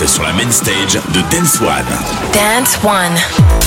Mix sur la main stage de Dance One. Dance One.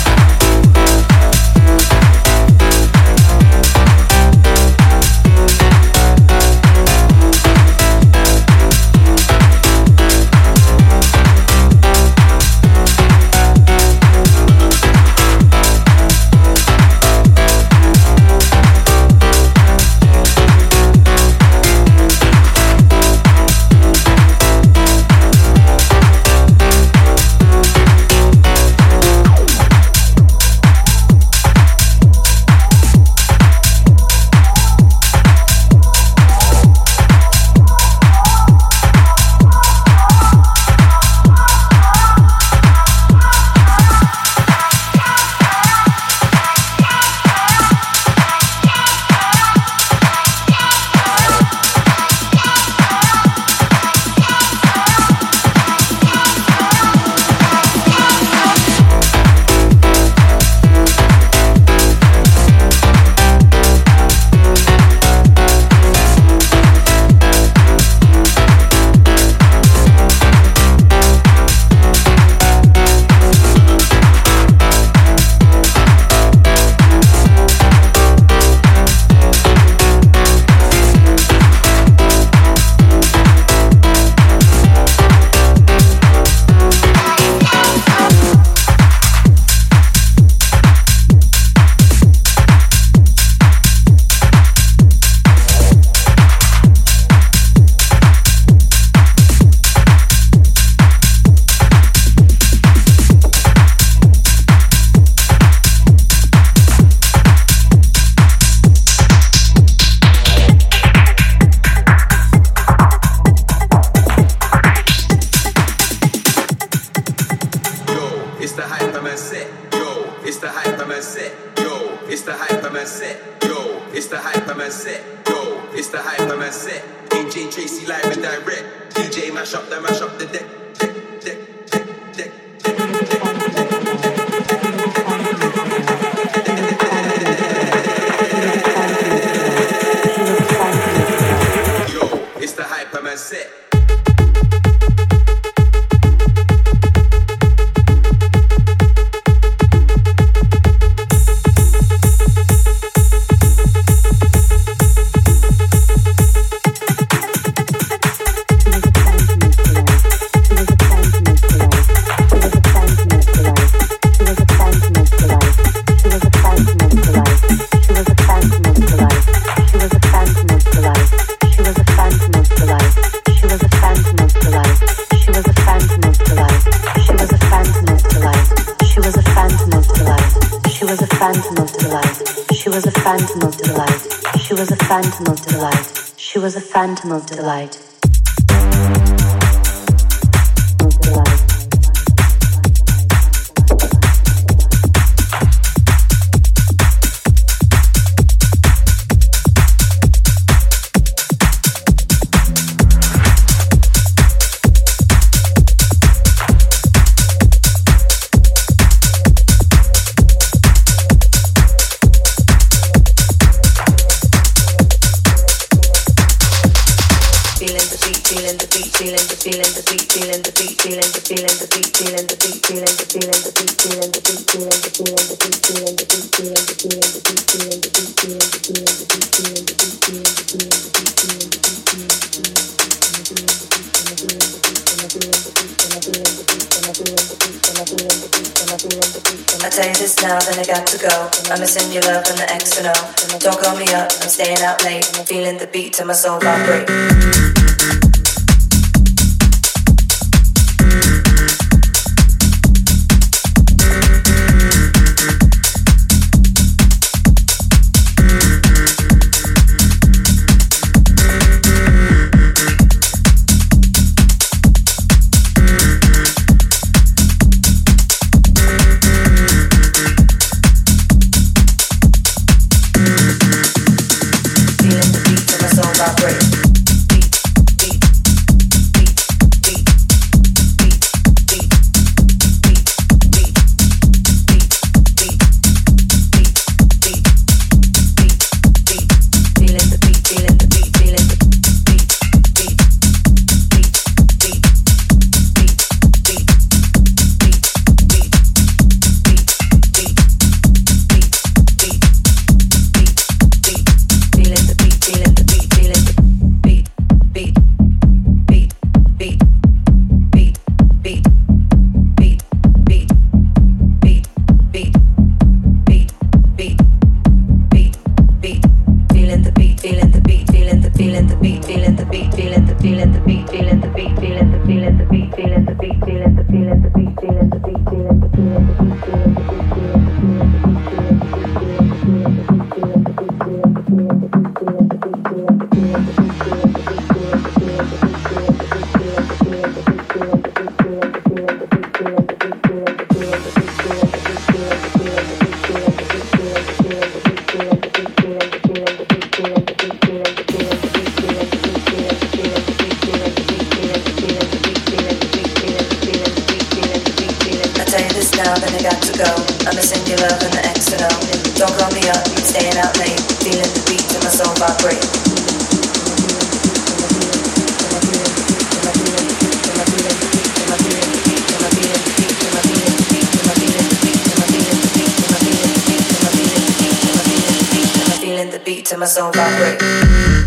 Phantom of delight. Don't call me up, I'm staying out late. I'm feeling the beat till my soul vibrate. now, then I got to go. I'm missing your love and the X. Don't call me up, I'm staying out late. Feeling the beat till my soul vibrate. Feeling the beat till my soul vibrate.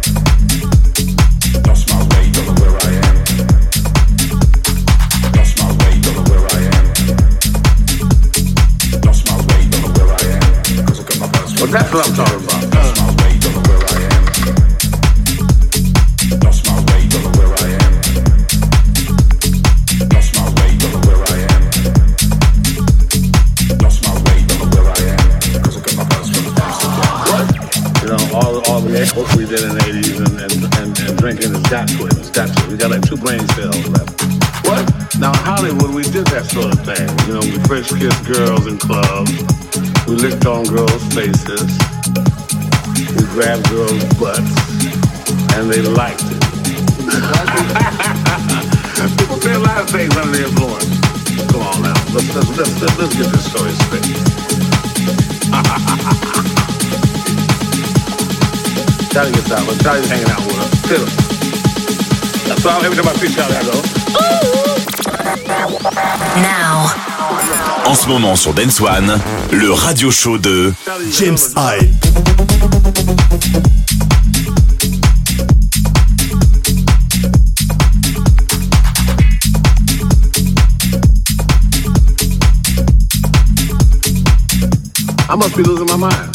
You know, all all the what we did in the 80s and, and, and, and drinking has got to it. It's got to it. We got like two brain cells left. What? Now, in Hollywood, we did that sort of thing. You know, we first kissed girls in clubs. We licked on girls' faces. We grabbed girls' butts. And they liked it. People say a lot of things under the influence. Come on now. Let's, let's, let's, let's, let's get this story straight. Charlie gets out, Charlie's hanging out with us. Too. That's why every time I see Charlie, I go, Now, En ce moment sur Dance One, le radio show de James Hype. I must be losing my mind.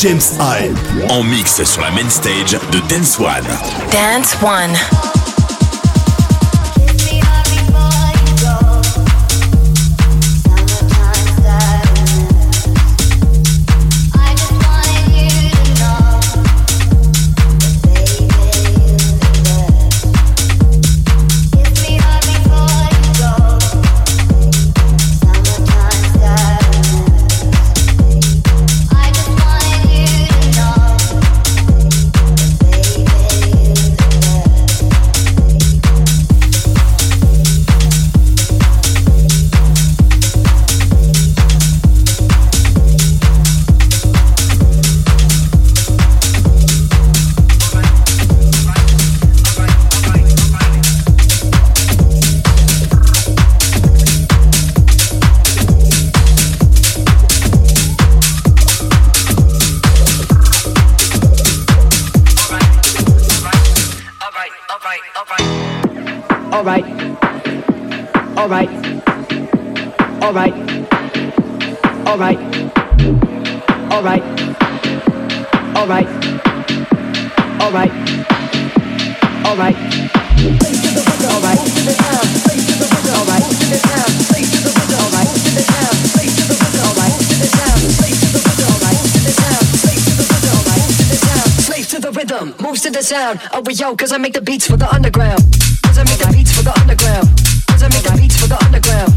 James Hype. En mix sur la main stage de Dance One. Dance One. to the sound. Oh, of we yo, cause I make the beats for the underground. Cause I make the beats for the underground. Cause I make the beats for the underground.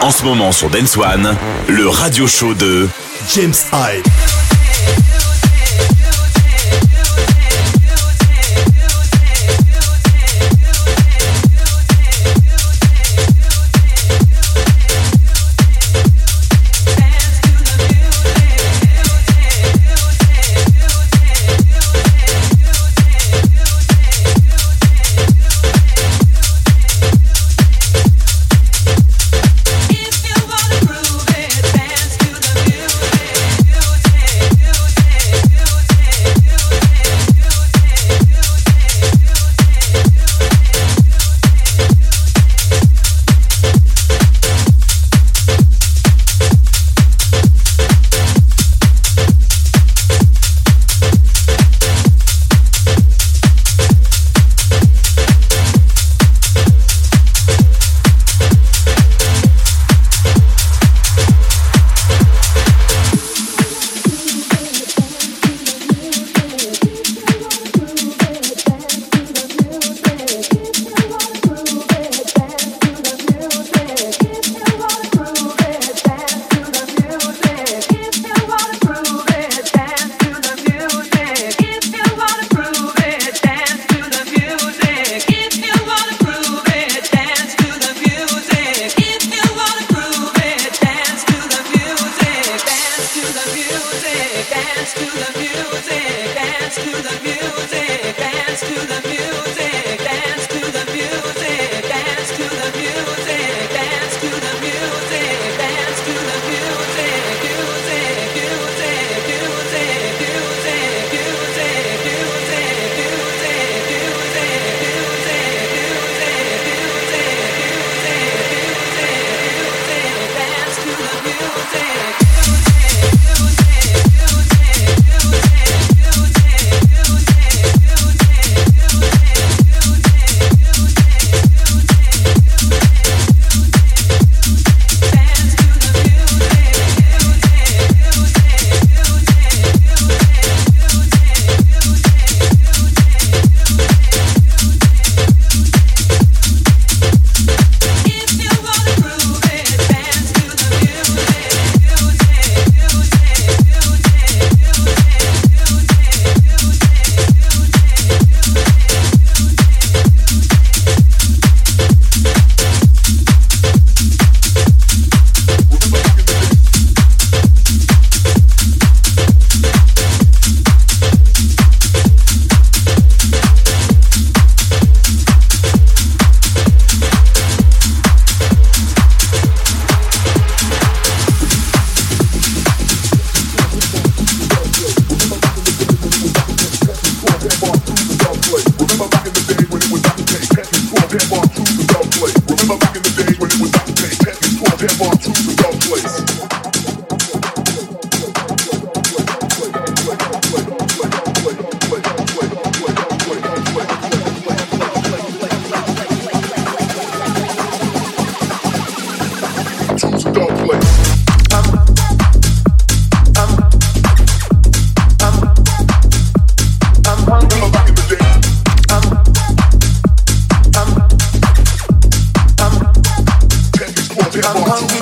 En ce moment sur Dance One, le radio show de James Hype. Technics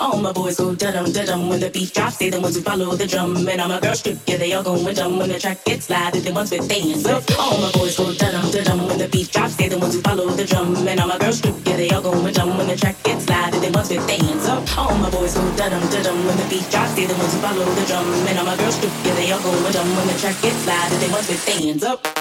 All my boys go da dum da dum when the beat drops. They the ones who follow the drum. And all my girls strip, yeah, they all go dumb when the track gets loud. They the ones with dance up. All my boys go da dum da dum when the beat drops. They the ones who follow the drum. And all my girls strip, yeah, they all go dumb when the track gets loud. They the ones with dance up. All my boys go da dum da dum when the beat drops. They the ones who follow the drum. And all my girls strip, yeah, they all go dumb when the track gets loud. They the ones with dance up.